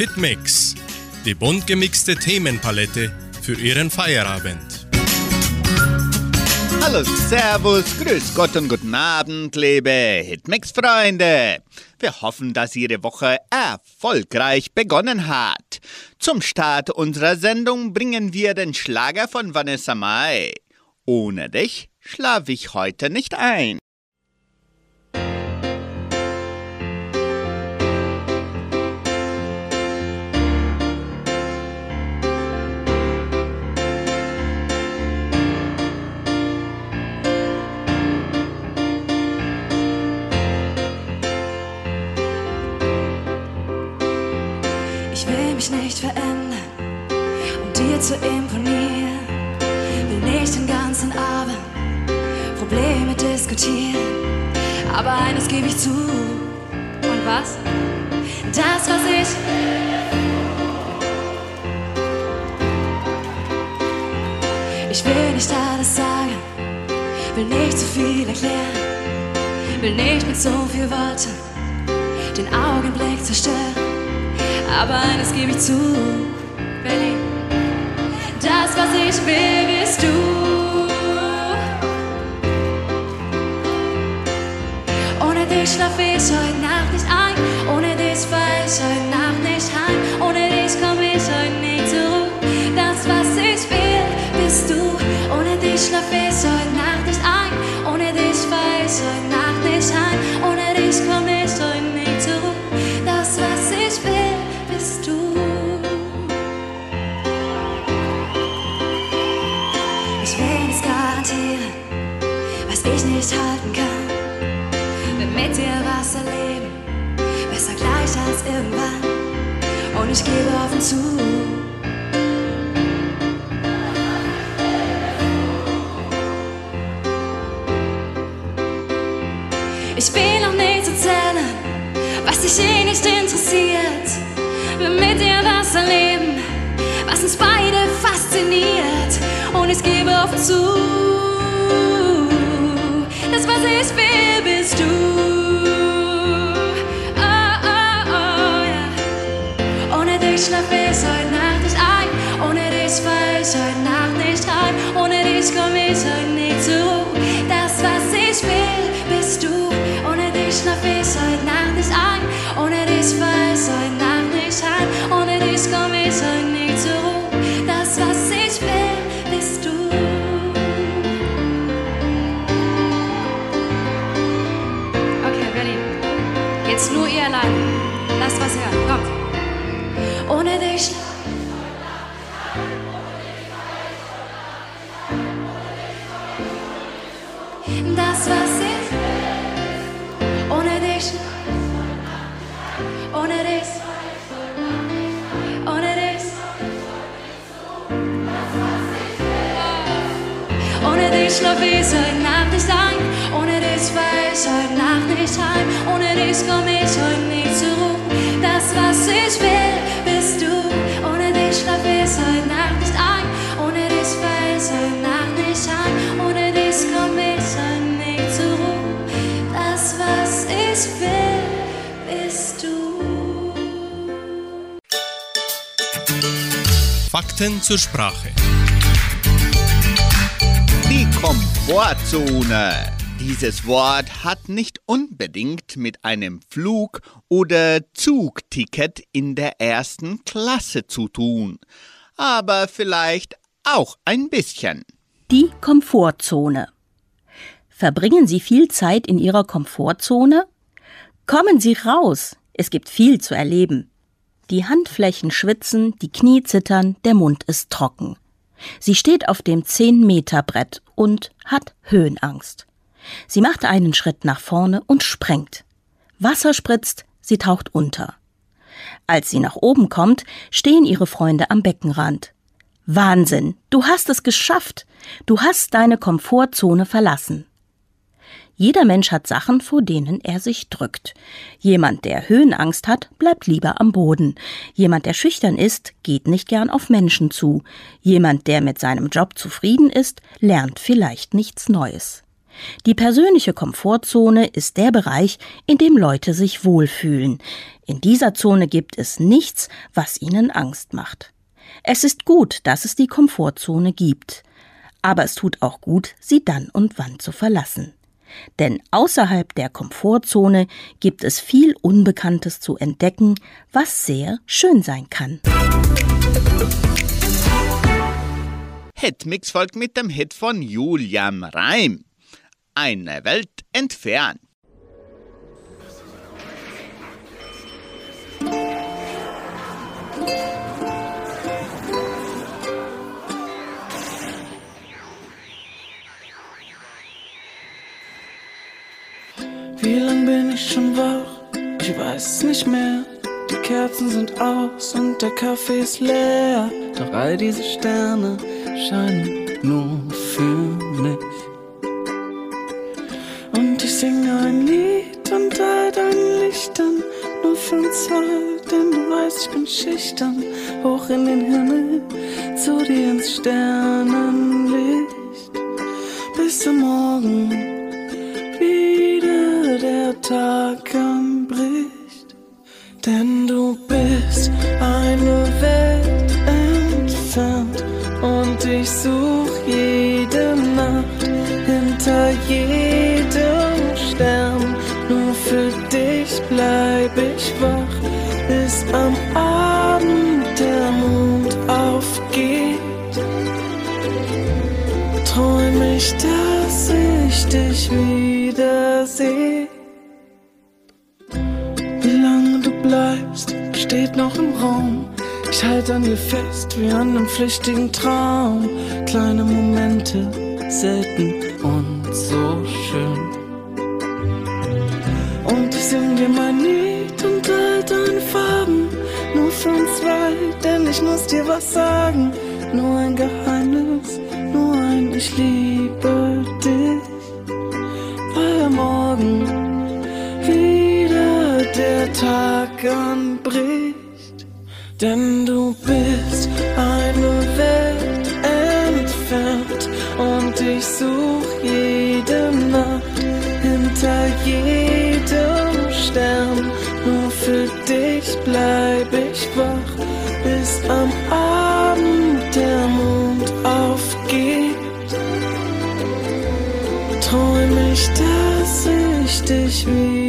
Hitmix, die bunt gemixte Themenpalette für Ihren Feierabend. Hallo, Servus, Grüß Gott und guten Abend, liebe Hitmix-Freunde. Wir hoffen, dass Ihre Woche erfolgreich begonnen hat. Zum Start unserer Sendung bringen wir den Schlager von Vanessa Mai. Ohne dich schlaf ich heute nicht ein. Mich nicht verändern, um dir zu imponieren. Will nicht den ganzen Abend Probleme diskutieren. Aber eines gebe ich zu. Und was? Das, was ich. Ich will nicht alles sagen, will nicht zu viel erklären, will nicht mit so viel Worten den Augenblick zerstören. Aber eines gebe ich zu, Benny. Das, was ich will, bist du. Ohne dich schlaf ich heute Nacht nicht ein. Ohne dich fahr ich heute Nacht Nichts garantieren, was ich nicht halten kann. Will mit dir was erleben, besser gleich als irgendwann. Und ich gebe offen zu. Ich will noch nicht erzählen, was dich eh nicht interessiert. Will mit dir was erleben, was uns beide fasziniert. Und ich gebe offen zu, das, was ich will, bist du. Oh, oh, oh, ja. Ohne dich schlaf ich Ich heute Nacht nicht ein. Ohne dich fahr ich heute Nacht nicht heim. Ohne dich komm ich heute nicht zur Ruhe. Das, was ich will, bist du. Ohne dich schlaf ich heute Nacht nicht ein. Ohne dich fahr ich heute Nacht nicht heim. Ohne dich komm ich heute nicht zur Ruhe. Das, was ich will, bist du. Fakten zur Sprache. Komfortzone. Dieses Wort hat nicht unbedingt mit einem Flug- oder Zugticket in der ersten Klasse zu tun, aber vielleicht auch ein bisschen. Die Komfortzone. Verbringen Sie viel Zeit in Ihrer Komfortzone? Kommen Sie raus, es gibt viel zu erleben. Die Handflächen schwitzen, die Knie zittern, der Mund ist trocken. Sie steht auf dem 10-Meter-Brett und hat Höhenangst. Sie macht einen Schritt nach vorne und sprengt. Wasser spritzt, sie taucht unter. Als sie nach oben kommt, stehen ihre Freunde am Beckenrand. Wahnsinn, du hast es geschafft. Du hast deine Komfortzone verlassen. Jeder Mensch hat Sachen, vor denen er sich drückt. Jemand, der Höhenangst hat, bleibt lieber am Boden. Jemand, der schüchtern ist, geht nicht gern auf Menschen zu. Jemand, der mit seinem Job zufrieden ist, lernt vielleicht nichts Neues. Die persönliche Komfortzone ist der Bereich, in dem Leute sich wohlfühlen. In dieser Zone gibt es nichts, was ihnen Angst macht. Es ist gut, dass es die Komfortzone gibt. Aber es tut auch gut, sie dann und wann zu verlassen. Denn außerhalb der Komfortzone gibt es viel Unbekanntes zu entdecken, was sehr schön sein kann. Hitmix folgt mit dem Hit von Julian Reim. Eine Welt entfernt. Wie lang bin ich schon wach? Ich weiß es nicht mehr. Die Kerzen sind aus und der Kaffee ist leer. Doch all diese Sterne scheinen nur für mich. Und ich singe ein Lied unter all deinen Lichtern, nur für uns zwei, denn du weißt, ich bin schüchtern, hoch in den Himmel, zu dir ins Sternenlicht, bis zum Morgen Tag anbricht, denn Raum. Ich halte an dir fest wie an einem flüchtigen Traum. Kleine Momente, selten und so schön. Und ich sing dir mein Lied und all deine Farben. Nur für uns zwei, denn ich muss dir was sagen. Nur ein Geheimnis, nur ein Ich liebe dich. Weil morgen wieder der Tag. Denn du bist eine Welt entfernt und ich such jede Nacht hinter jedem Stern. Nur für dich bleib ich wach, bis am Abend der Mond aufgeht. Träum ich, dass ich dich wiedersehe.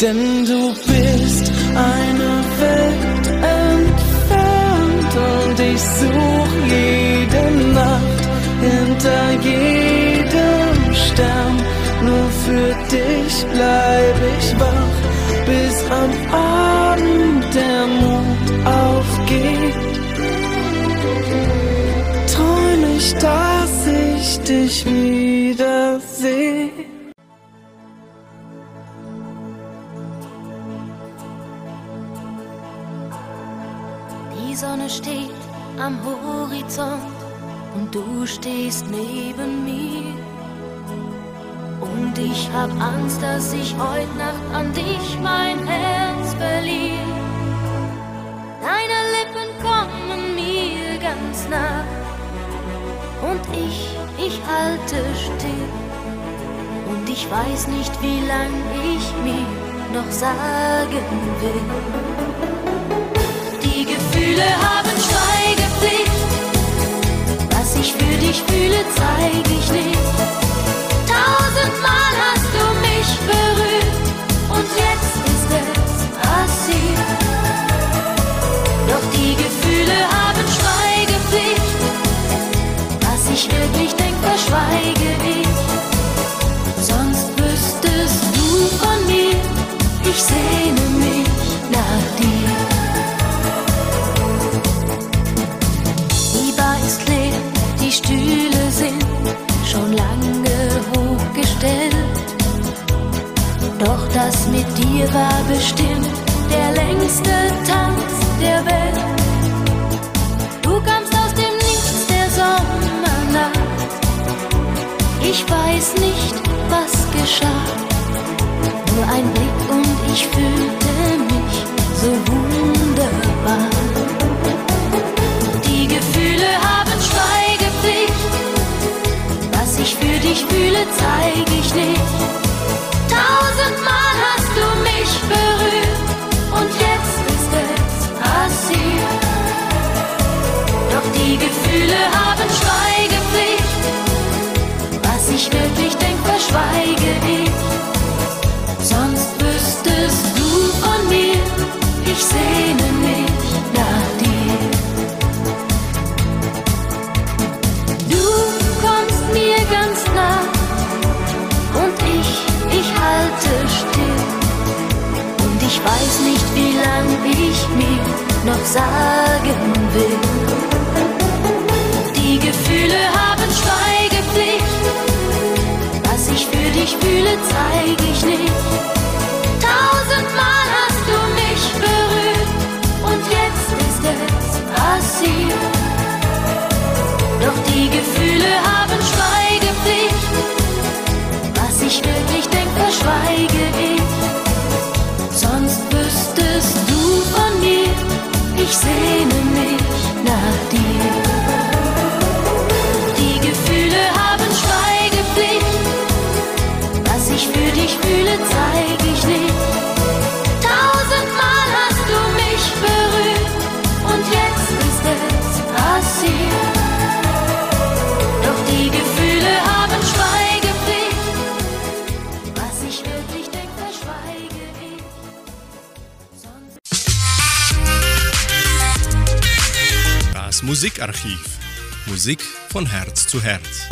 Denn du bist eine Welt entfernt und ich such jede Nacht hinter jedem Stern. Nur für dich bleib ich wach, bis am Abend der Mond aufgeht. Träum ich, dass ich dich wiedersehe. Am Horizont und du stehst neben mir. Und ich hab Angst, dass ich heut Nacht an dich mein Herz verliere. Deine Lippen kommen mir ganz nah und ich, ich halte still. Und ich weiß nicht, wie lang ich mir noch sagen will. Die Gefühle haben ich fühle, zeig ich nicht. Tausendmal hast du mich berührt und jetzt beste Tanz der Welt. Du kamst aus dem Nichts der Sommernacht. Ich weiß nicht, was geschah. Nur ein Blick und ich fühlte mich so wunderbar. Die Gefühle haben Schweigepflicht. Was ich für dich fühle, zeig ich nicht. Gefühle haben Schweigepflicht. Was ich wirklich denk, verschweige ich. Sonst wüsstest du von mir, ich sehne mich nach dir. Du kommst mir ganz nah und ich, ich halte still. Und ich weiß nicht, wie lang ich mir noch sagen will. Ich fühle, zeig ich nicht. Tausendmal hast du mich berührt und jetzt ist es passiert. Doch die Gefühle haben Musikarchiv. Musik von Herz zu Herz.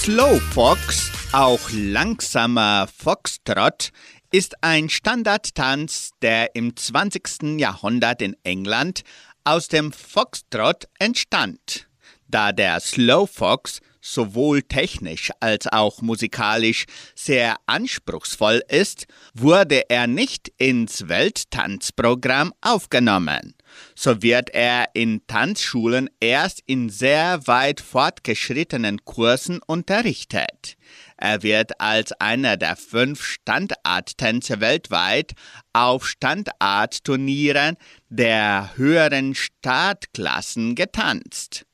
Slowfox, auch langsamer Foxtrot, ist ein Standardtanz, der im 20. Jahrhundert in England aus dem Foxtrot entstand. Da der Slowfox sowohl technisch als auch musikalisch sehr anspruchsvoll ist, wurde er nicht ins Welttanzprogramm aufgenommen. So wird er in Tanzschulen erst in sehr weit fortgeschrittenen Kursen unterrichtet. Er wird als einer der fünf Standardtänze weltweit auf Standardturnieren der höheren Startklassen getanzt.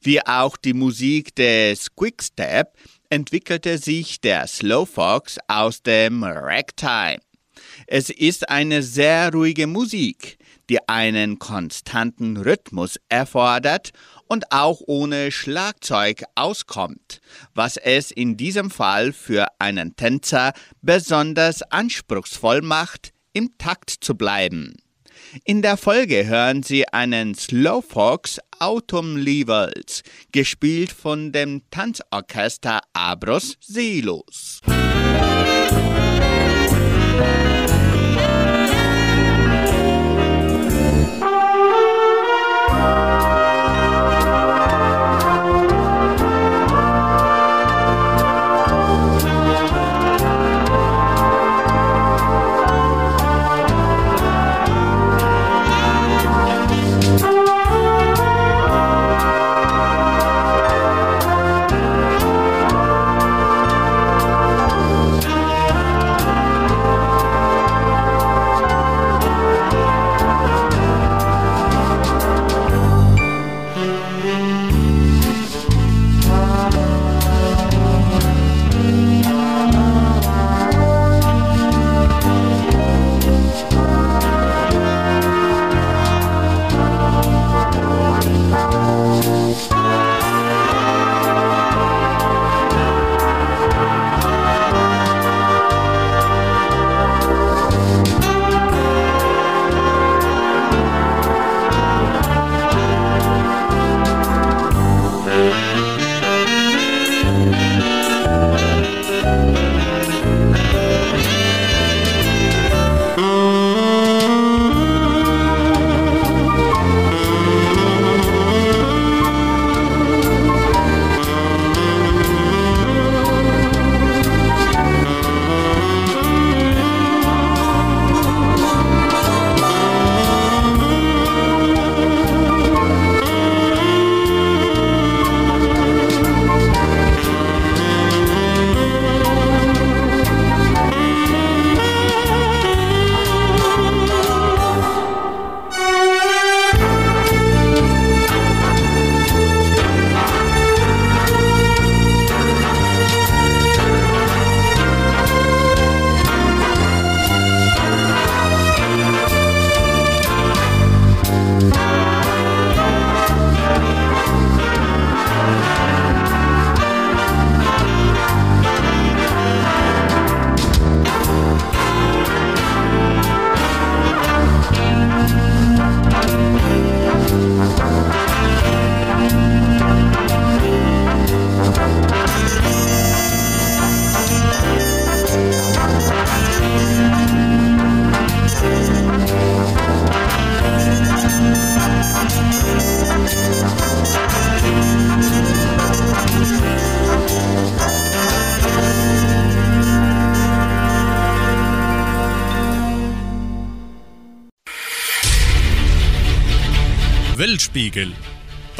Wie auch die Musik des Quickstep entwickelte sich der Slowfox aus dem Ragtime. Es ist eine sehr ruhige Musik, die einen konstanten Rhythmus erfordert und auch ohne Schlagzeug auskommt, was es in diesem Fall für einen Tänzer besonders anspruchsvoll macht, im Takt zu bleiben. In der Folge hören Sie einen Slowfox Autumn Levels, gespielt von dem Tanzorchester Abros Silos. Thank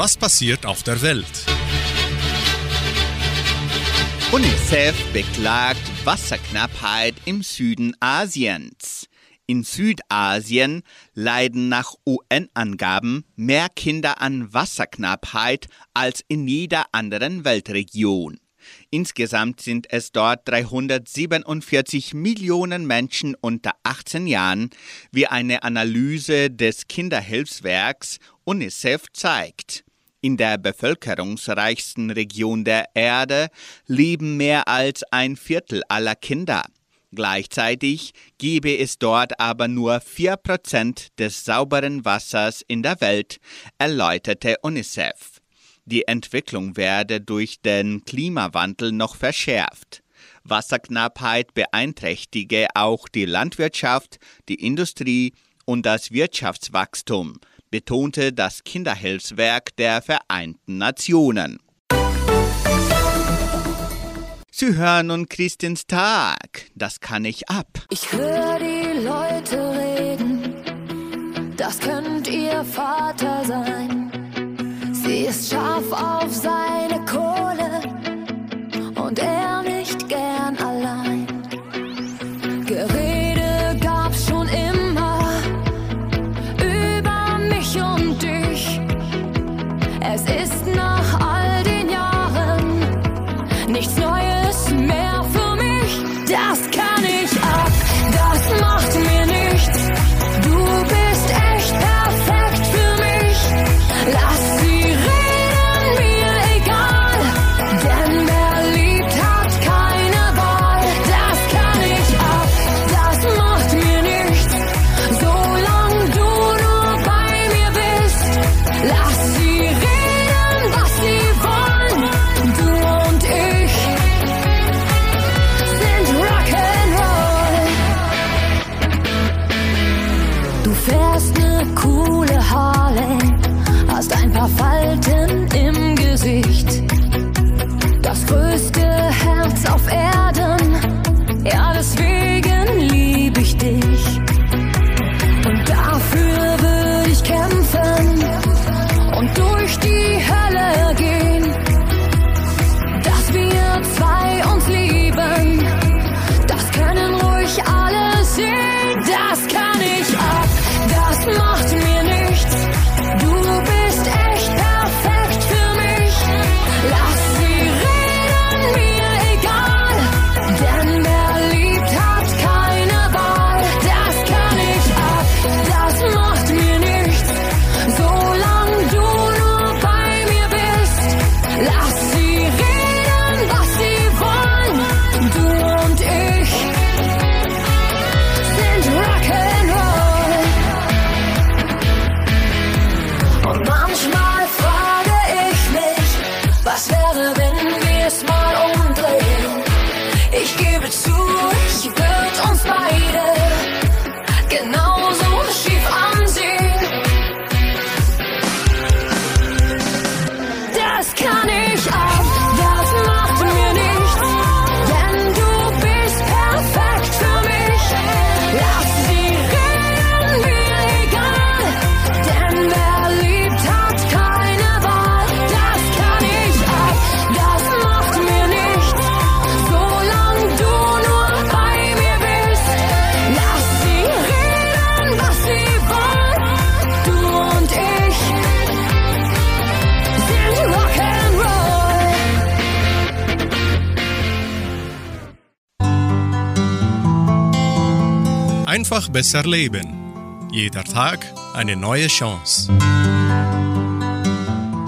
Was passiert auf der Welt? UNICEF beklagt Wasserknappheit im Süden Asiens. In Südasien leiden nach UN-Angaben mehr Kinder an Wasserknappheit als in jeder anderen Weltregion. Insgesamt sind es dort 347 Millionen Menschen unter 18 Jahren, wie eine Analyse des Kinderhilfswerks UNICEF zeigt. In der bevölkerungsreichsten Region der Erde leben mehr als ein Viertel aller Kinder. Gleichzeitig gebe es dort aber nur 4% des sauberen Wassers in der Welt, erläuterte UNICEF. Die Entwicklung werde durch den Klimawandel noch verschärft. Wasserknappheit beeinträchtige auch die Landwirtschaft, die Industrie und das Wirtschaftswachstum, betonte das Kinderhilfswerk der Vereinten Nationen. Sie hören nun Christins Tag. Das kann ich ab. Ich höre die Leute reden, das könnt ihr Vater sein. Sie ist scharf auf seine Kohle besser leben. Jeder Tag eine neue Chance.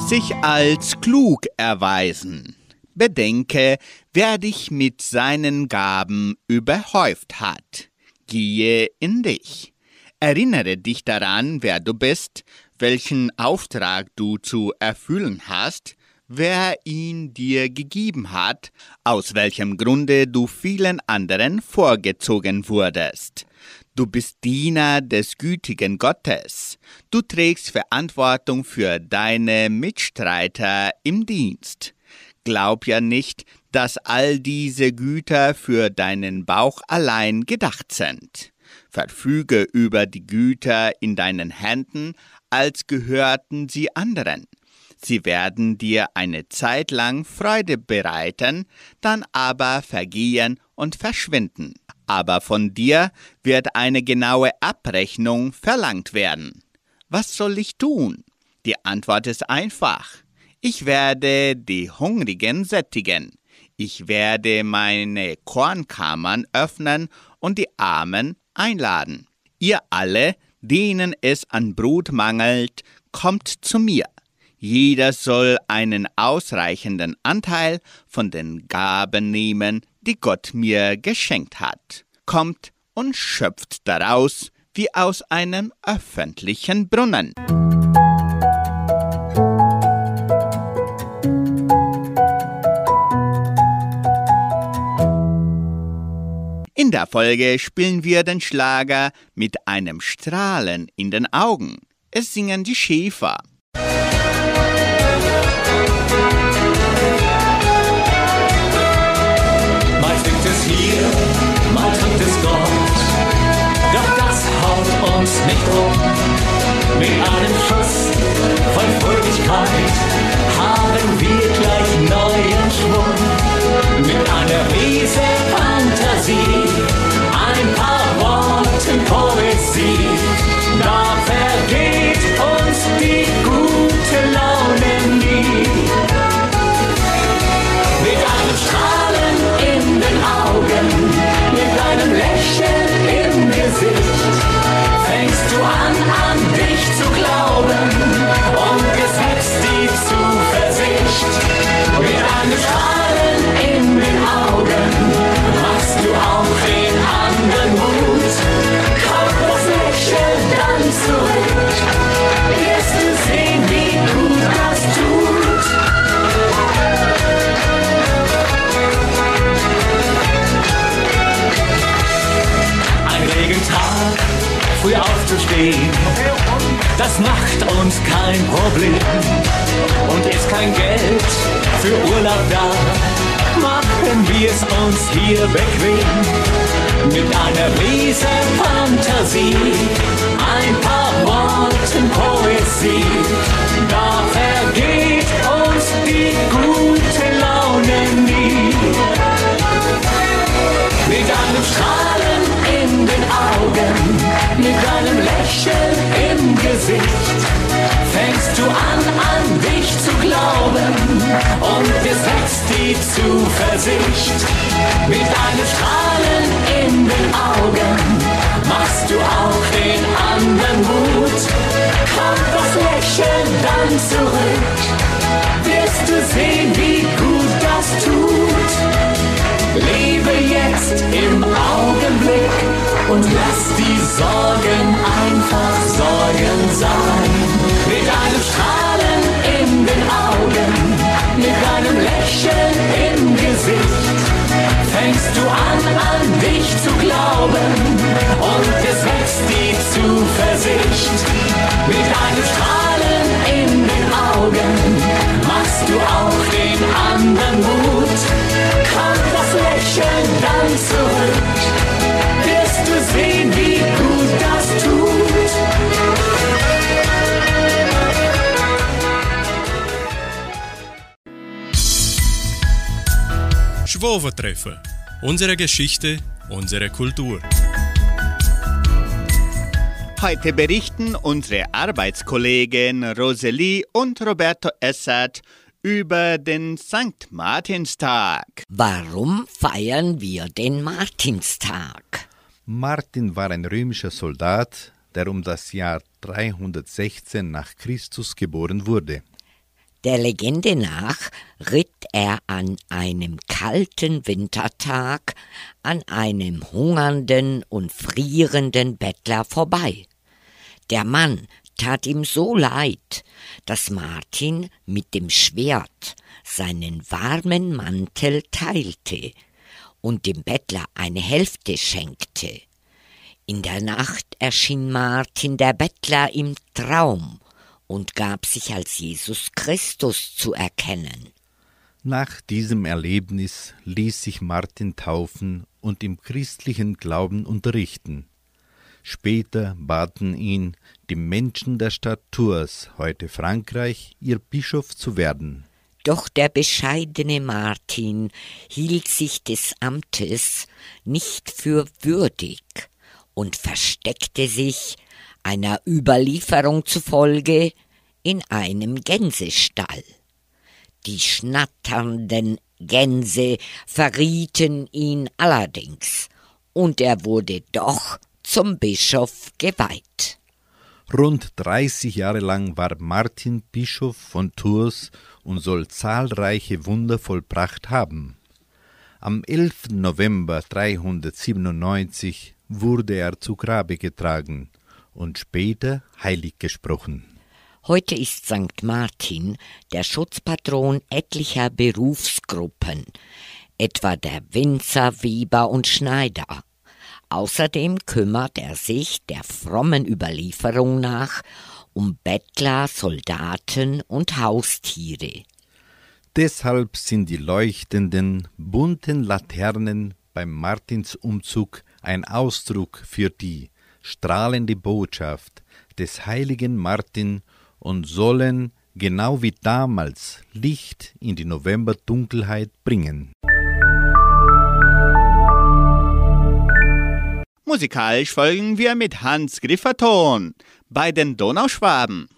sich als klug erweisen. Bedenke, wer dich mit seinen Gaben überhäuft hat. Gehe in dich. Erinnere dich daran, wer du bist, welchen Auftrag du zu erfüllen hast, wer ihn dir gegeben hat, aus welchem Grunde du vielen anderen vorgezogen wurdest. Du bist Diener des gütigen Gottes. Du trägst Verantwortung für deine Mitstreiter im Dienst. Glaub ja nicht, dass all diese Güter für deinen Bauch allein gedacht sind. Verfüge über die Güter in deinen Händen, als gehörten sie anderen. Sie werden dir eine Zeit lang Freude bereiten, dann aber vergehen und verschwinden. Aber von dir wird eine genaue Abrechnung verlangt werden. Was soll ich tun? Die Antwort ist einfach. Ich werde die Hungrigen sättigen. Ich werde meine Kornkammern öffnen und die Armen einladen. Ihr alle, denen es an Brot mangelt, kommt zu mir. Jeder soll einen ausreichenden Anteil von den Gaben nehmen, die Gott mir geschenkt hat. Kommt und schöpft daraus wie aus einem öffentlichen Brunnen. In der Folge spielen wir den Schlager mit einem Strahlen in den Augen. Es singen die Schäfer. Nicht um. Mit einem Schuss von Fröhlichkeit haben wir gleich neuen Schwung. Mit einer riesen Fantasie, ein paar Worten Poesie. Früh aufzustehen, das macht uns kein Problem. Und ist kein Geld für Urlaub da, machen wir es uns hier bequem. Mit einer riesen Fantasie, ein paar Worten Poesie, da vergeht uns die gute Laune nie. Mit einem Strahlen in den Augen, mit einem Lächeln im Gesicht, fängst du an, an dich zu glauben und wächst die Zuversicht. Mit einem Strahlen in den Augen machst du auch den anderen Mut. Kommt das Lächeln dann zurück, wirst du sehen, wie gut das tut. Lebe jetzt im Augenblick und lass die Sorgen einfach Sorgen sein. Mit einem Strahlen in den Augen, mit einem Lächeln im Gesicht, fängst du an, an dich zu glauben und es wächst die Zuversicht. Mit einem Strahlen in den Augen machst du auch den anderen Mut. Lächeln dann zurück, wirst du sehen, wie gut das tut. Schwovertreffer. Unsere Geschichte, unsere Kultur. Heute berichten unsere Arbeitskollegen Rosalie und Roberto Essert über den St. Martinstag. Warum feiern wir den Martinstag? Martin war ein römischer Soldat, der um das Jahr 316 nach Christus geboren wurde. Der Legende nach ritt er an einem kalten Wintertag an einem hungernden und frierenden Bettler vorbei. Der Mann tat ihm so leid, dass Martin mit dem Schwert seinen warmen Mantel teilte und dem Bettler eine Hälfte schenkte. In der Nacht erschien Martin der Bettler im Traum und gab sich als Jesus Christus zu erkennen. Nach diesem Erlebnis ließ sich Martin taufen und im christlichen Glauben unterrichten. Später baten ihn die Menschen der Stadt Tours, heute Frankreich, ihr Bischof zu werden. Doch der bescheidene Martin hielt sich des Amtes nicht für würdig und versteckte sich, einer Überlieferung zufolge, in einem Gänsestall. Die schnatternden Gänse verrieten ihn allerdings, und er wurde doch zum Bischof geweiht. Rund 30 Jahre lang war Martin Bischof von Tours und soll zahlreiche Wunder vollbracht haben. Am 11. November 397 wurde er zu Grabe getragen und später heilig gesprochen. Heute ist St. Martin der Schutzpatron etlicher Berufsgruppen, etwa der Winzer, Weber und Schneider. Außerdem kümmert er sich der frommen Überlieferung nach um Bettler, Soldaten und Haustiere. Deshalb sind die leuchtenden, bunten Laternen beim Martinsumzug ein Ausdruck für die strahlende Botschaft des heiligen Martin und sollen, genau wie damals, Licht in die Novemberdunkelheit bringen. Musikalisch folgen wir mit Hans Grifferton bei den Donauschwaben.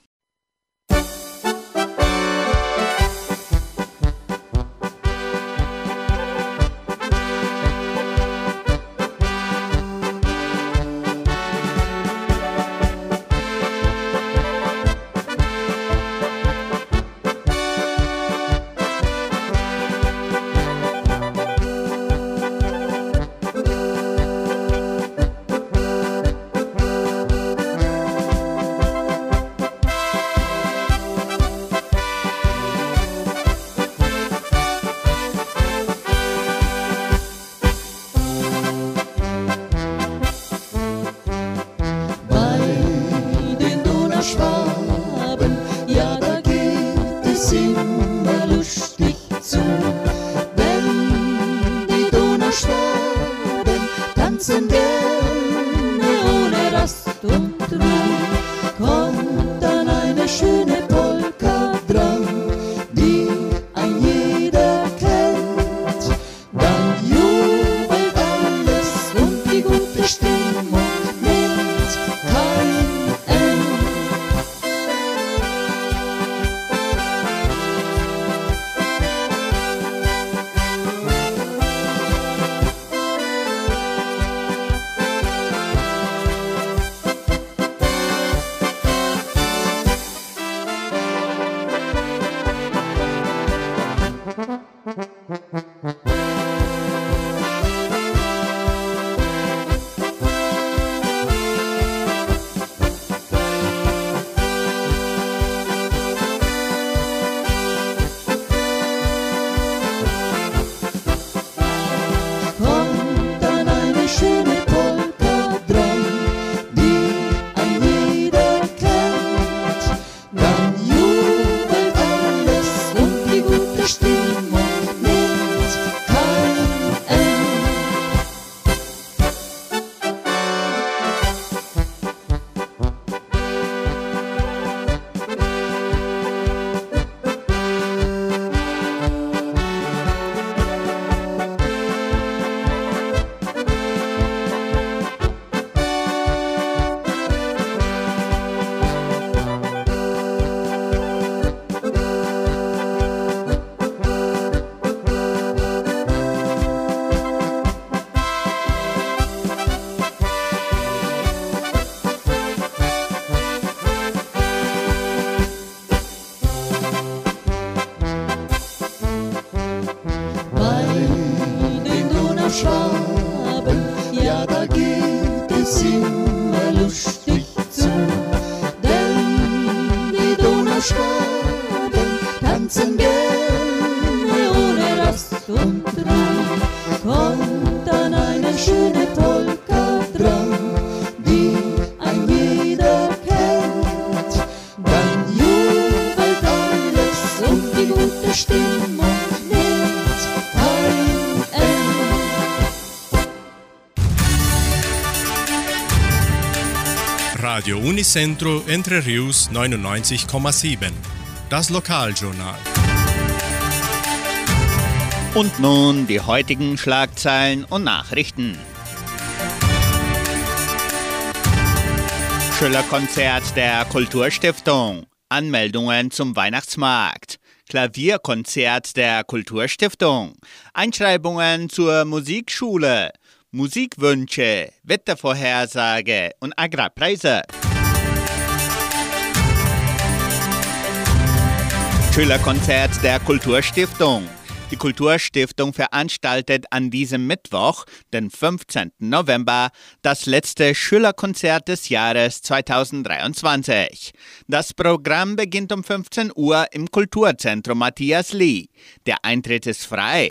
Unicentro Entre Rius 99,7. Das Lokaljournal. Und nun die heutigen Schlagzeilen und Nachrichten. Schülerkonzert der Kulturstiftung. Anmeldungen zum Weihnachtsmarkt. Klavierkonzert der Kulturstiftung. Einschreibungen zur Musikschule. Musikwünsche, Wettervorhersage und Agrarpreise. Schülerkonzert der Kulturstiftung. Die Kulturstiftung veranstaltet an diesem Mittwoch, den 15. November, das letzte Schülerkonzert des Jahres 2023. Das Programm beginnt um 15 Uhr im Kulturzentrum Matthias Lee. Der Eintritt ist frei.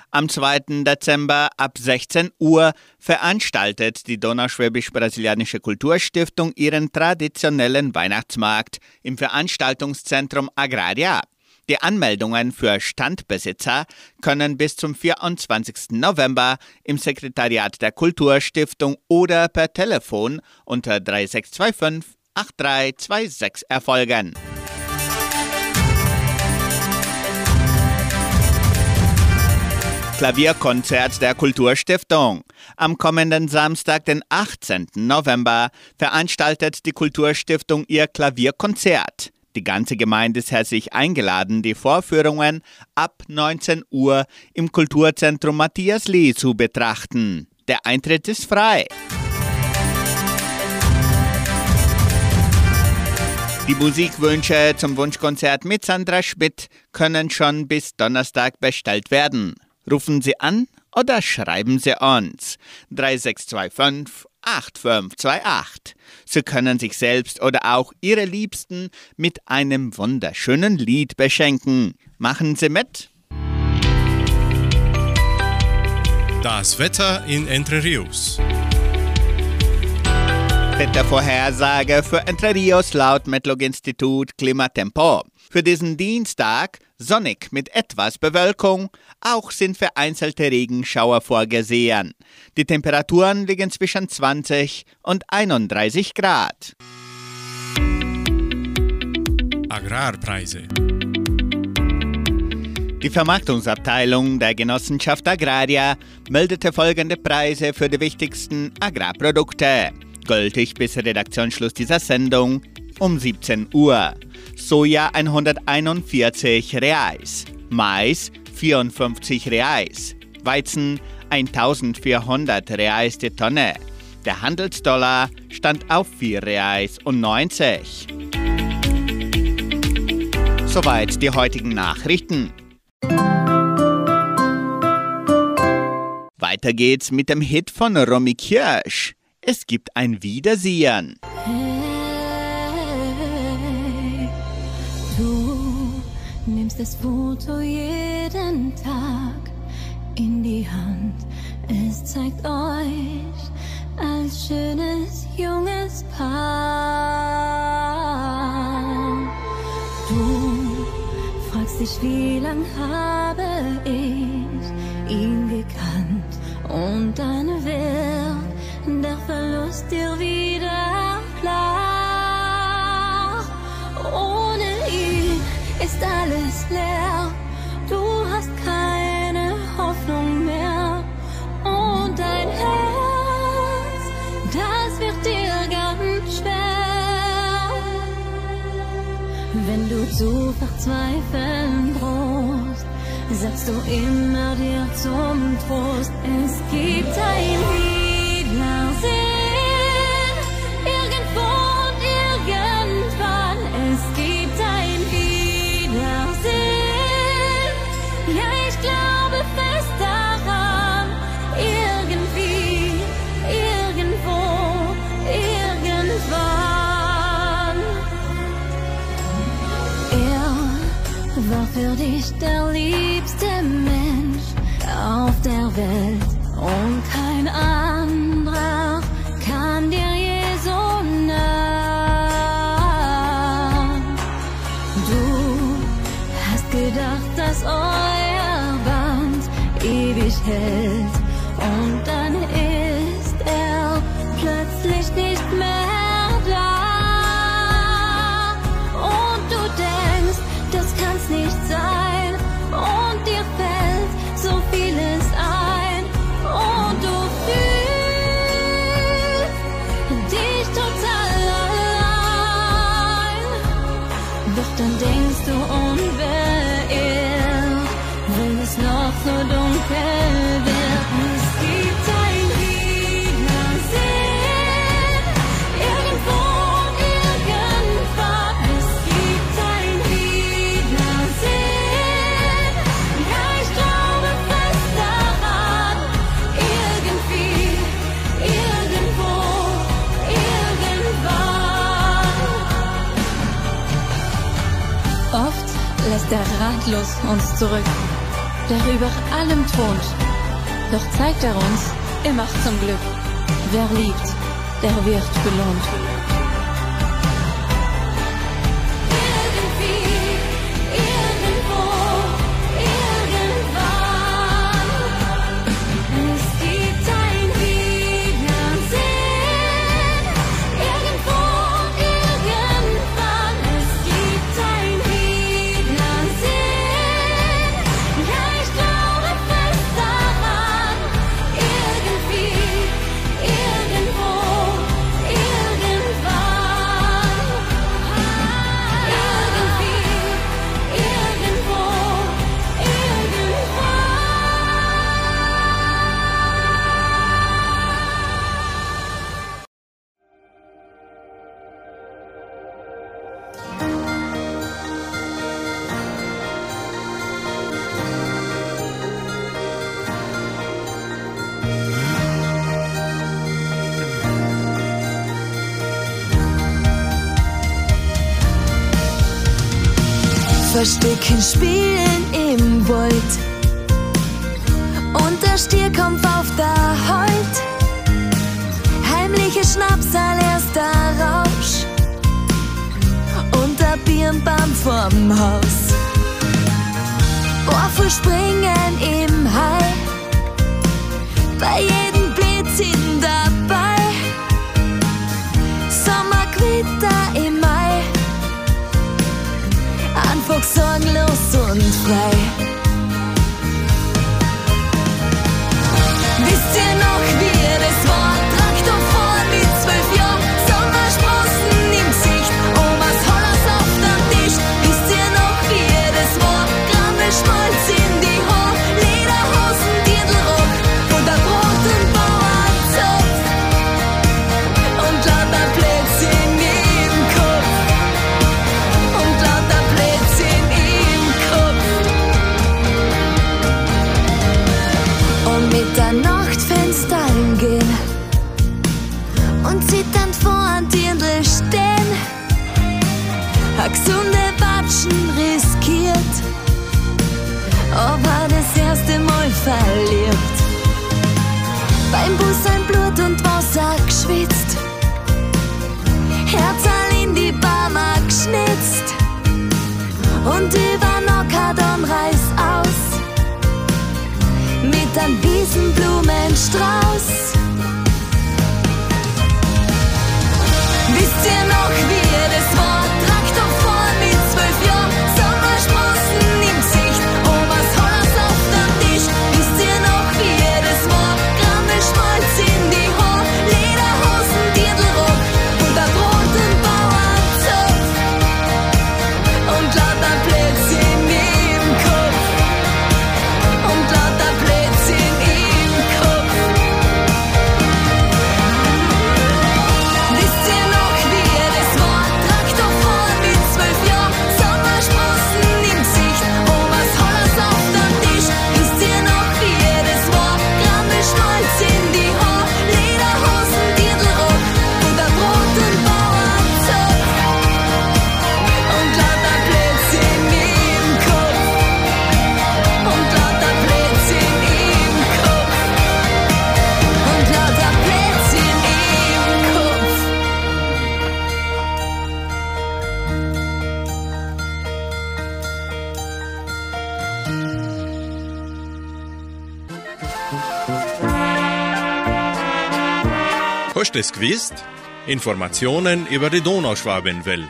Am 2. Dezember ab 16 Uhr veranstaltet die Donauschwäbisch-Brasilianische Kulturstiftung ihren traditionellen Weihnachtsmarkt im Veranstaltungszentrum Agraria. Die Anmeldungen für Standbesitzer können bis zum 24. November im Sekretariat der Kulturstiftung oder per Telefon unter 3625 8326 erfolgen. Klavierkonzert der Kulturstiftung. Am kommenden Samstag, den 18. November, veranstaltet die Kulturstiftung ihr Klavierkonzert. Die ganze Gemeinde ist herzlich eingeladen, die Vorführungen ab 19 Uhr im Kulturzentrum Matthias Lee zu betrachten. Der Eintritt ist frei. Die Musikwünsche zum Wunschkonzert mit Sandra Schmidt können schon bis Donnerstag bestellt werden. Rufen Sie an oder schreiben Sie uns 3625 8528. Sie können sich selbst oder auch Ihre Liebsten mit einem wunderschönen Lied beschenken. Machen Sie mit! Das Wetter in Entre Rios. Wettervorhersage für Entre Rios laut Metlog-Institut Klimatempo. Für diesen Dienstag sonnig mit etwas Bewölkung, auch sind vereinzelte Regenschauer vorgesehen. Die Temperaturen liegen zwischen 20 und 31 Grad. Agrarpreise. Die Vermarktungsabteilung der Genossenschaft Agraria meldete folgende Preise für die wichtigsten Agrarprodukte. Gültig bis Redaktionsschluss dieser Sendung um 17 Uhr. Soja 141 Reais, Mais 54 Reais, Weizen 1400 Reais die Tonne. Der Handelsdollar stand auf 4 Reais und 90. Soweit die heutigen Nachrichten. Weiter geht's mit dem Hit von Romy Kirsch. Es gibt ein Wiedersehen. Hey, das Foto jeden Tag in die Hand. Es zeigt euch als schönes junges Paar. Du fragst dich, wie lang habe ich ihn gekannt? Und dann wird der Verlust dir wieder klar. Ihn ist alles leer. Du hast keine Hoffnung mehr. Und dein Herz, das wird dir ganz schwer. Wenn du zu verzweifeln drohst, sagst du immer dir zum Trost, es gibt ein Wiedersehen. Welt und kein anderer kann dir je so nah. Du hast gedacht, dass euer Band ewig hält. gottlos uns zurück, der über allem thront. Doch zeigt er uns, er macht zum Glück. Wer liebt, der wird belohnt. Mücken spielen im Wald. Und der Stierkampf auf der Holt. Heimliche Schnaps, allererster Rausch. Und der Birnbaum vorm Haus. Orfel springen im Hai. Bei jedem und frei. Hast du es gewusst? Informationen über die Donauschwabenwelle.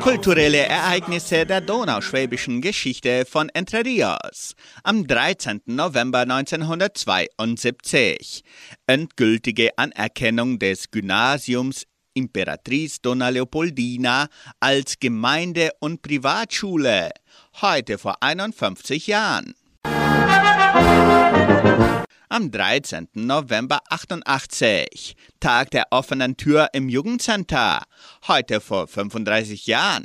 Kulturelle Ereignisse der donauschwäbischen Geschichte von Entre Rios. Am 13. November 1972. Endgültige Anerkennung des Gymnasiums Imperatriz Donna Leopoldina als Gemeinde- und Privatschule. Heute vor 51 Jahren. Am 13. November 88, Tag der offenen Tür im Jugendcenter. Heute vor 35 Jahren.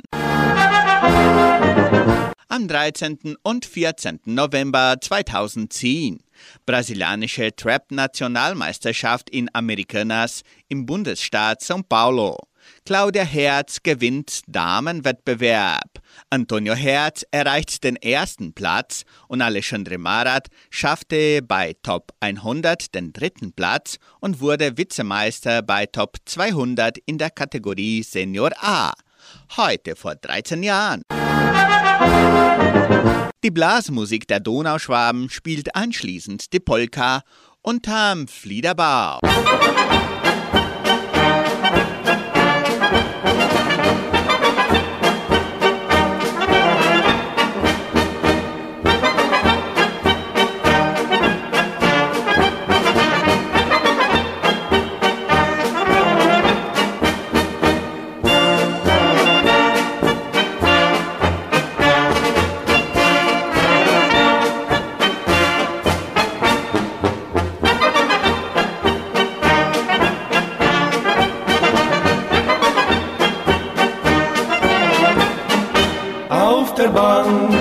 Am 13. und 14. November 2010, brasilianische Trap-Nationalmeisterschaft in Americanas im Bundesstaat São Paulo. Claudia Herz gewinnt Damenwettbewerb. Antonio Herz erreicht den ersten Platz und Alexandre Marat schaffte bei Top 100 den dritten Platz und wurde Vizemeister bei Top 200 in der Kategorie Senior A. Heute vor 13 Jahren. Die Blasmusik der Donauschwaben spielt anschließend die Polka unterm Fliederbau. Der Bank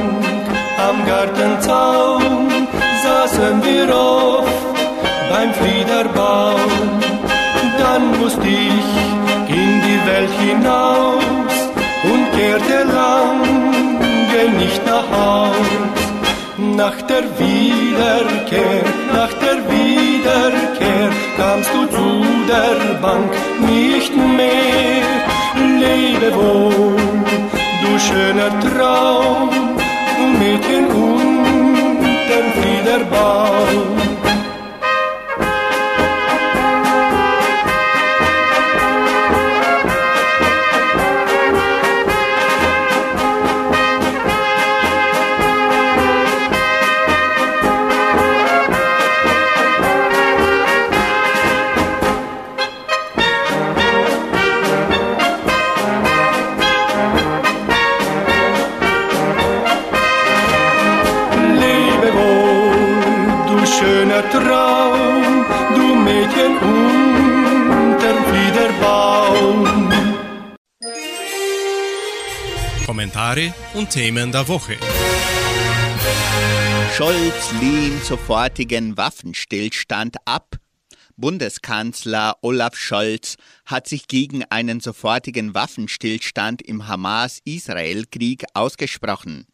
am Gartenzaun saßen wir oft beim Fliederbau. Dann musste ich in die Welt hinaus und kehrte lange nicht nach Haus. Nach der Wiederkehr, nach der Wiederkehr kamst du zu der Bank nicht mehr. Lebe wohl, schöner Traum, du Mädchen unterm Fliederbau. Kommentare und Themen der Woche. Scholz lehnt sofortigen Waffenstillstand ab. Bundeskanzler Olaf Scholz hat sich gegen einen sofortigen Waffenstillstand im Hamas-Israel-Krieg ausgesprochen.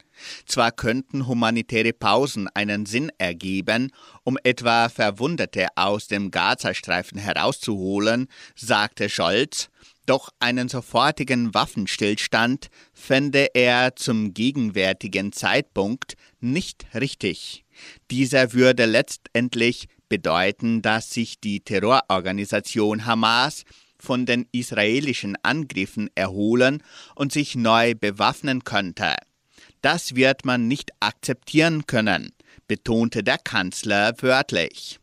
Zwar könnten humanitäre Pausen einen Sinn ergeben, um etwa Verwundete aus dem Gazastreifen herauszuholen, sagte Scholz, doch einen sofortigen Waffenstillstand fände er zum gegenwärtigen Zeitpunkt nicht richtig. Dieser würde letztendlich bedeuten, dass sich die Terrororganisation Hamas von den israelischen Angriffen erholen und sich neu bewaffnen könnte. Das wird man nicht akzeptieren können, betonte der Kanzler wörtlich.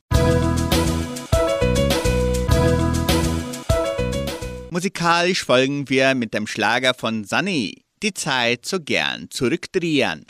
Musikalisch folgen wir mit dem Schlager von Sunny, die Zeit so gern zurückdrehen.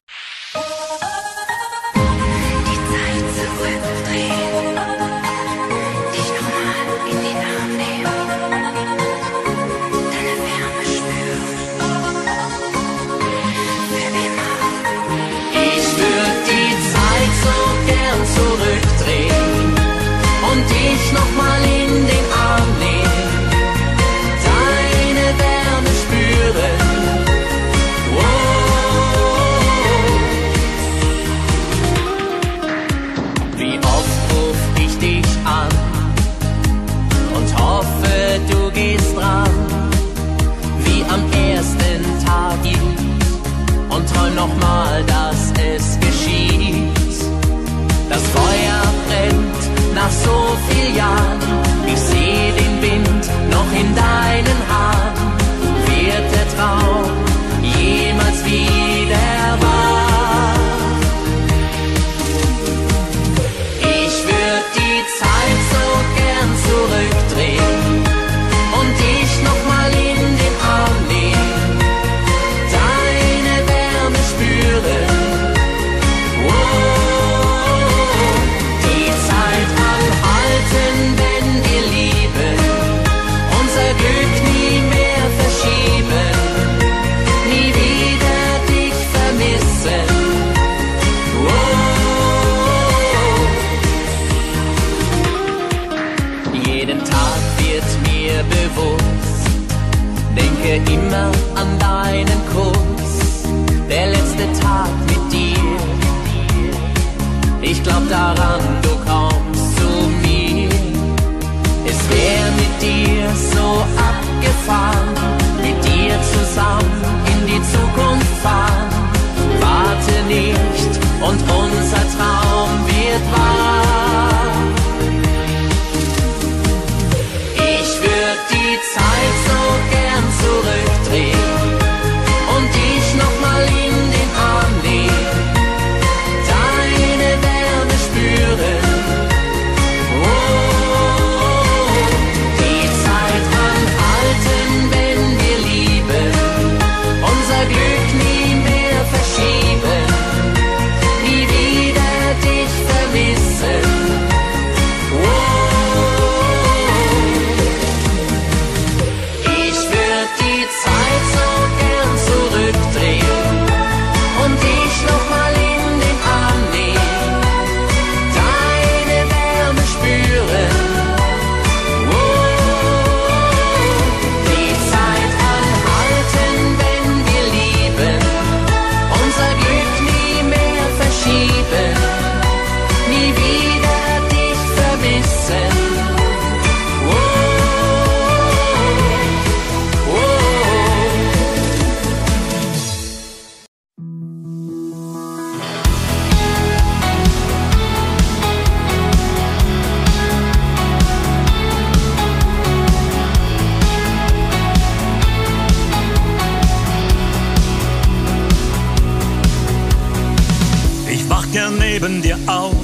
Gern neben dir auf,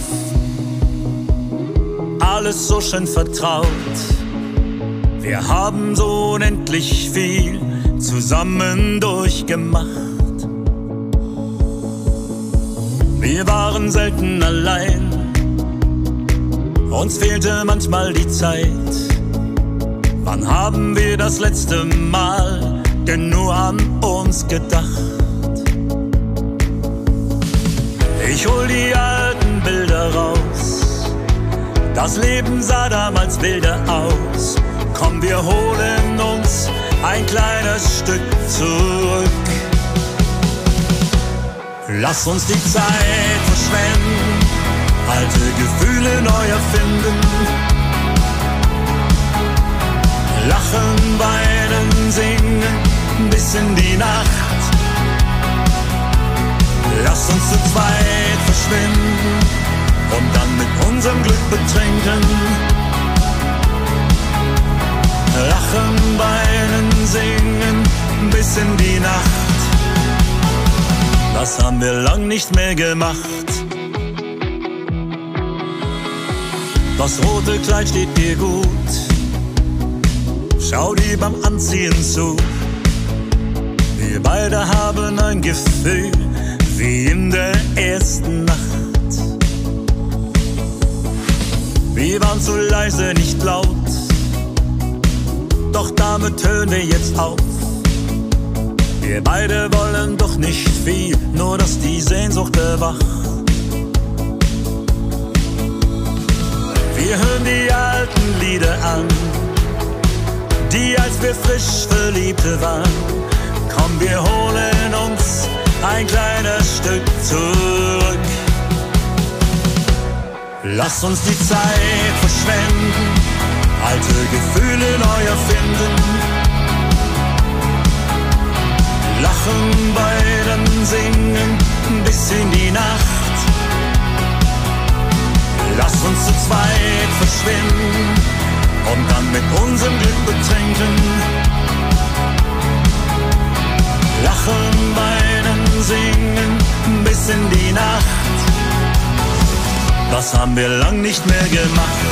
alles so schön vertraut. Wir haben so unendlich viel zusammen durchgemacht. Wir waren selten allein, uns fehlte manchmal die Zeit. Wann haben wir das letzte Mal denn nur an uns gedacht? Ich hol die alten Bilder raus. Das Leben sah damals wilder aus. Komm, wir holen uns ein kleines Stück zurück. Lass uns die Zeit verschwenden, alte Gefühle neu erfinden. Lachen, weinen, singen bis in die Nacht. Lass uns zu zweit verschwinden und dann mit unserem Glück betrinken. Lachen, weinen, singen bis in die Nacht. Das haben wir lang nicht mehr gemacht. Das rote Kleid steht dir gut. Schau dir beim Anziehen zu. Wir beide haben ein Gefühl wie in der ersten Nacht. Wir waren zu leise, nicht laut. Doch damit wir jetzt auf. Wir beide wollen doch nicht viel, nur dass die Sehnsucht erwacht. Wir hören die alten Lieder an, die als wir frisch Verliebte waren. Komm, wir holen ein kleines Stück zurück. Lass uns die Zeit verschwenden, alte Gefühle neu erfinden. Lachen, weinen, singen bis in die Nacht. Lass uns zu zweit verschwinden und dann mit unserem Glück betränken. Lachen, weinen, singen bis in die Nacht. Das haben wir lang nicht mehr gemacht.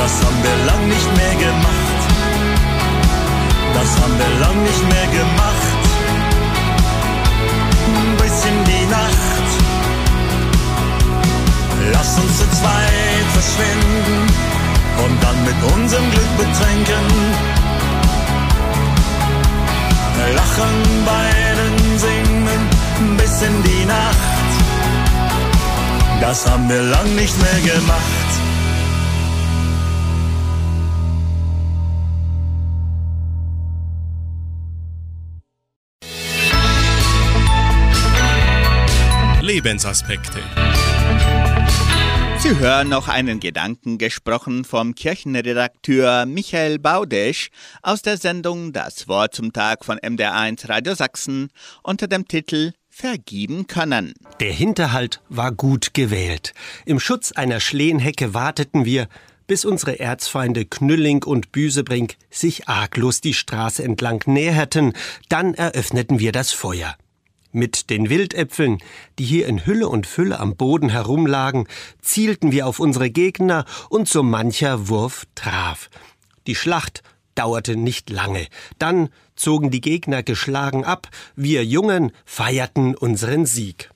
Das haben wir lang nicht mehr gemacht. Das haben wir lang nicht mehr gemacht. Bis in die Nacht. Lass uns zu zweit verschwinden und dann mit unserem Glück betränken. Lachen, singen bis in die Nacht. Das haben wir lang nicht mehr gemacht. Lebensaspekte. Sie hören noch einen Gedanken gesprochen vom Kirchenredakteur Michael Baudesch aus der Sendung Das Wort zum Tag von MDR1 Radio Sachsen unter dem Titel Vergeben können. Der Hinterhalt war gut gewählt. Im Schutz einer Schlehenhecke warteten wir, bis unsere Erzfeinde Knülling und Büsebrink sich arglos die Straße entlang näherten, dann eröffneten wir das Feuer. Mit den Wildäpfeln, die hier in Hülle und Fülle am Boden herumlagen, zielten wir auf unsere Gegner und so mancher Wurf traf. Die Schlacht dauerte nicht lange. Dann zogen die Gegner geschlagen ab, wir Jungen feierten unseren Sieg.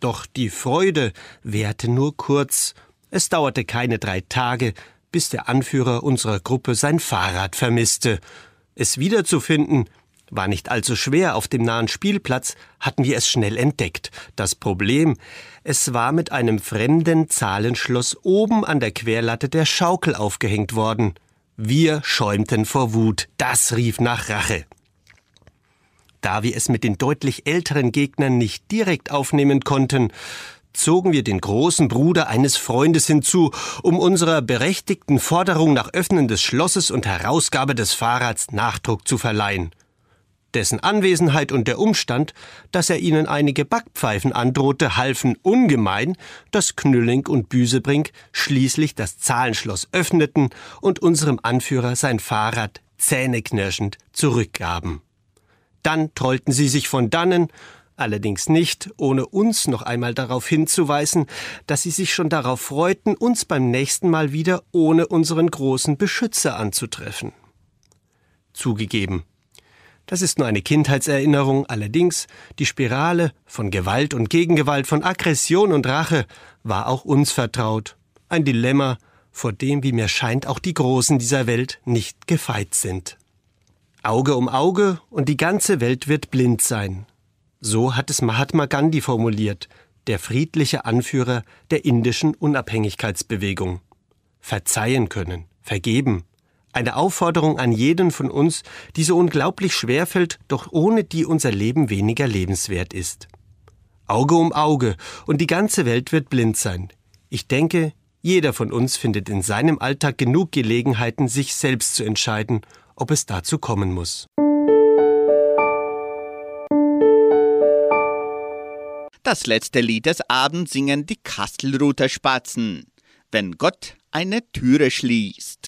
Doch die Freude währte nur kurz. Es dauerte keine drei Tage, bis der Anführer unserer Gruppe sein Fahrrad vermisste. Es wiederzufinden war nicht allzu schwer. Auf dem nahen Spielplatz hatten wir es schnell entdeckt. Das Problem, es war mit einem fremden Zahlenschloss oben an der Querlatte der Schaukel aufgehängt worden. Wir schäumten vor Wut. Das rief nach Rache. Da wir es mit den deutlich älteren Gegnern nicht direkt aufnehmen konnten, zogen wir den großen Bruder eines Freundes hinzu, um unserer berechtigten Forderung nach Öffnen des Schlosses und Herausgabe des Fahrrads Nachdruck zu verleihen. Dessen Anwesenheit und der Umstand, dass er ihnen einige Backpfeifen androhte, halfen ungemein, dass Knülling und Büsebrink schließlich das Zahlenschloss öffneten und unserem Anführer sein Fahrrad zähneknirschend zurückgaben. Dann trollten sie sich von dannen, allerdings nicht, ohne uns noch einmal darauf hinzuweisen, dass sie sich schon darauf freuten, uns beim nächsten Mal wieder ohne unseren großen Beschützer anzutreffen. Zugegeben, das ist nur eine Kindheitserinnerung, allerdings die Spirale von Gewalt und Gegengewalt, von Aggression und Rache war auch uns vertraut. Ein Dilemma, vor dem, wie mir scheint, auch die Großen dieser Welt nicht gefeit sind. Auge um Auge und die ganze Welt wird blind sein. So hat es Mahatma Gandhi formuliert, der friedliche Anführer der indischen Unabhängigkeitsbewegung. Verzeihen können, vergeben, eine Aufforderung an jeden von uns, die so unglaublich schwer fällt, doch ohne die unser Leben weniger lebenswert ist. Auge um Auge und die ganze Welt wird blind sein. Ich denke, jeder von uns findet in seinem Alltag genug Gelegenheiten, sich selbst zu entscheiden, ob es dazu kommen muss. Das letzte Lied des Abends singen die Kastelruther Spatzen. Wenn Gott eine Türe schließt.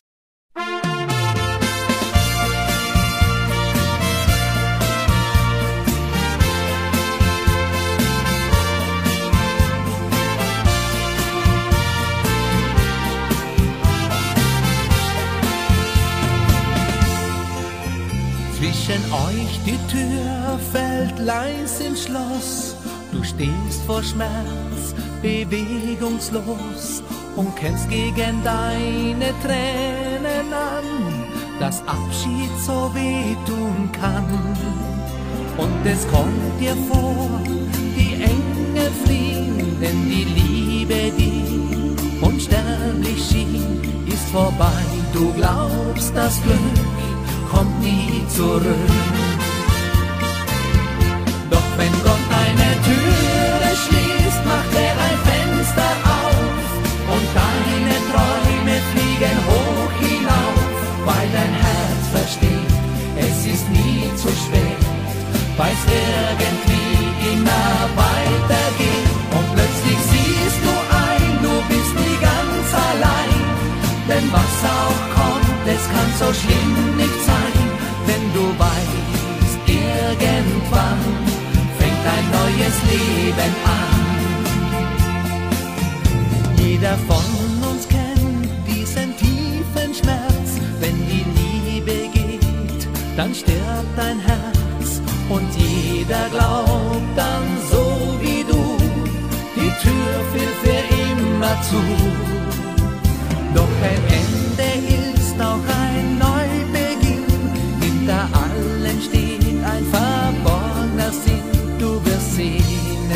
Zwischen euch die Tür fällt leis ins Schloss. Du stehst vor Schmerz, bewegungslos und kennst gegen deine Tränen an, dass Abschied so wehtun kann. Und es kommt dir vor, die Engel fliehen, denn die Liebe, die unsterblich schien, ist vorbei. Du glaubst, das Glück kommt nie zurück. Doch wenn Gott eine Türe schließt, macht er ein Fenster auf und deine Träume fliegen hoch hinauf, weil dein Herz versteht, es ist nie zu spät, weil es irgendwie immer weitergeht und plötzlich siehst du ein, du bist nie ganz allein, denn was Leben an. Jeder von uns kennt diesen tiefen Schmerz, wenn die Liebe geht, dann stirbt dein Herz und jeder glaubt dann so wie du, die Tür fiel für immer zu. Doch ein Ende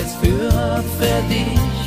es führt für dich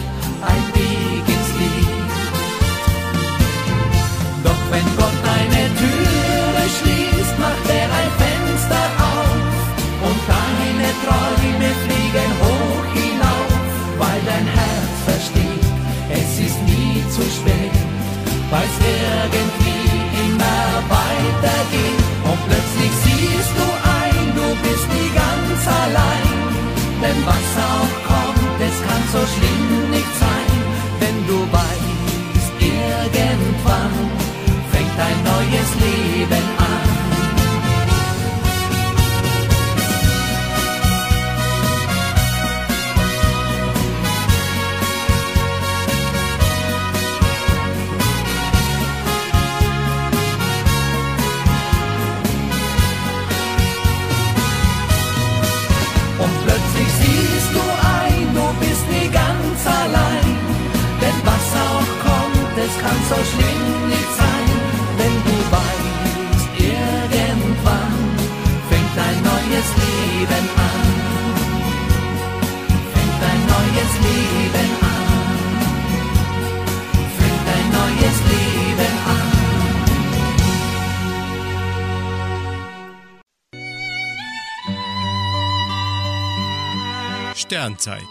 Sternzeit.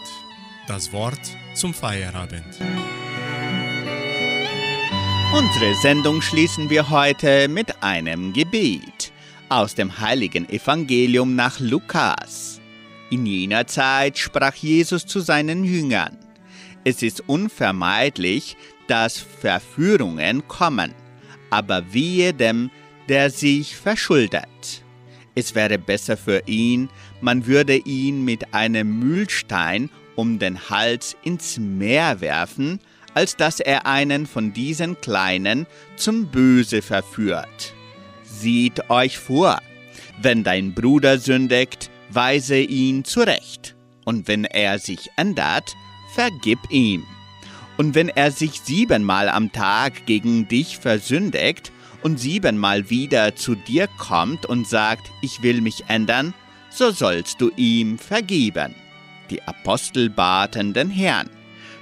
Das Wort zum Feierabend. Unsere Sendung schließen wir heute mit einem Gebet aus dem heiligen Evangelium nach Lukas. In jener Zeit sprach Jesus zu seinen Jüngern, es ist unvermeidlich, dass Verführungen kommen, aber wehe dem, der sich verschuldet. Es wäre besser für ihn, man würde ihn mit einem Mühlstein um den Hals ins Meer werfen, als dass er einen von diesen Kleinen zum Böse verführt. Sieht euch vor, wenn dein Bruder sündigt, weise ihn zurecht, und wenn er sich ändert, vergib ihm. Und wenn er sich siebenmal am Tag gegen dich versündigt und siebenmal wieder zu dir kommt und sagt, ich will mich ändern, so sollst du ihm vergeben. Die Apostel baten den Herrn,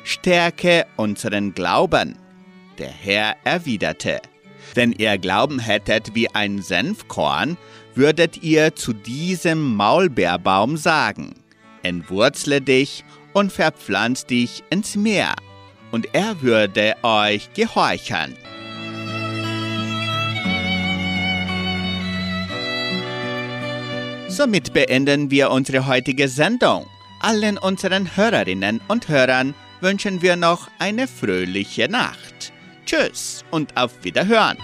stärke unseren Glauben. Der Herr erwiderte, wenn ihr Glauben hättet wie ein Senfkorn, würdet ihr zu diesem Maulbeerbaum sagen, entwurzle dich und verpflanz dich ins Meer, und er würde euch gehorchen. Somit beenden wir unsere heutige Sendung. Allen unseren Hörerinnen und Hörern wünschen wir noch eine fröhliche Nacht. Tschüss und auf Wiederhören.